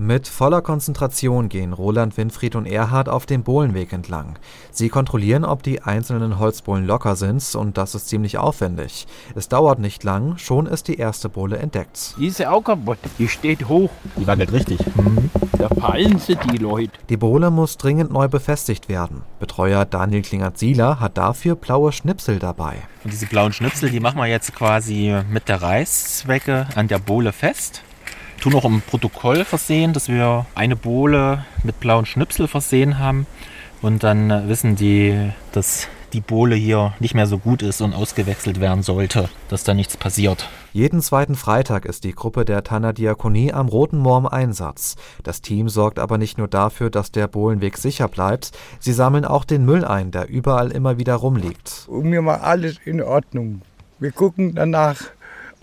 Mit voller Konzentration gehen Roland, Winfried und Erhard auf dem Bohlenweg entlang. Sie kontrollieren, ob die einzelnen Holzbohlen locker sind und das ist ziemlich aufwendig. Es dauert nicht lang, schon ist die erste Bohle entdeckt. Die ist ja auch kaputt, die steht hoch. Die wackelt richtig. Mhm. Da fallen sie die Leute. Die Bohle muss dringend neu befestigt werden. Betreuer Daniel Klingert-Sieler hat dafür blaue Schnipsel dabei. Und diese blauen Schnipsel, die machen wir jetzt quasi mit der Reißzwecke an der Bohle fest tun auch im Protokoll versehen, dass wir eine Bohle mit blauen Schnipsel versehen haben. Und dann wissen die, dass die Bohle hier nicht mehr so gut ist und ausgewechselt werden sollte, dass da nichts passiert. Jeden zweiten Freitag ist die Gruppe der Tanner Diakonie am Roten Moor im Einsatz. Das Team sorgt aber nicht nur dafür, dass der Bohlenweg sicher bleibt, sie sammeln auch den Müll ein, der überall immer wieder rumliegt. Und mir war alles in Ordnung. Wir gucken danach,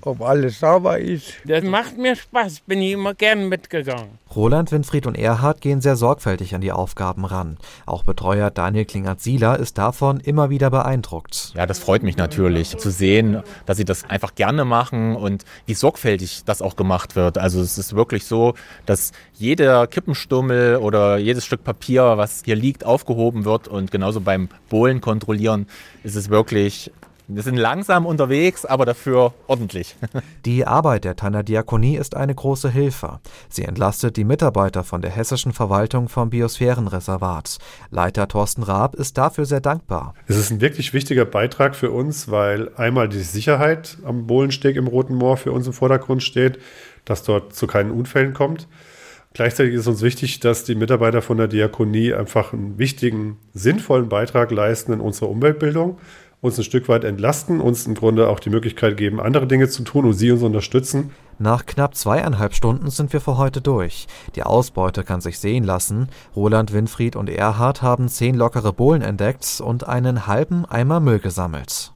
ob alles sauber ist. Das macht mir Spaß, bin ich immer gern mitgegangen. Roland, Winfried und Erhard gehen sehr sorgfältig an die Aufgaben ran. Auch Betreuer Daniel Klingert-Sieler ist davon immer wieder beeindruckt. Ja, das freut mich natürlich zu sehen, dass sie das einfach gerne machen und wie sorgfältig das auch gemacht wird. Also es ist wirklich so, dass jeder Kippenstummel oder jedes Stück Papier, was hier liegt, aufgehoben wird und genauso beim Bohlen kontrollieren ist es wirklich wir sind langsam unterwegs, aber dafür ordentlich. Die Arbeit der Tanner Diakonie ist eine große Hilfe. Sie entlastet die Mitarbeiter von der hessischen Verwaltung vom Biosphärenreservat. Leiter Thorsten Raab ist dafür sehr dankbar. Es ist ein wirklich wichtiger Beitrag für uns, weil einmal die Sicherheit am Bohlensteg im Roten Moor für uns im Vordergrund steht, dass dort zu keinen Unfällen kommt. Gleichzeitig ist uns wichtig, dass die Mitarbeiter von der Diakonie einfach einen wichtigen, sinnvollen Beitrag leisten in unserer Umweltbildung uns ein Stück weit entlasten, uns im Grunde auch die Möglichkeit geben, andere Dinge zu tun und sie uns unterstützen. Nach knapp zweieinhalb Stunden sind wir für heute durch. Die Ausbeute kann sich sehen lassen. Roland, Winfried und Erhard haben zehn lockere Bohlen entdeckt und einen halben Eimer Müll gesammelt.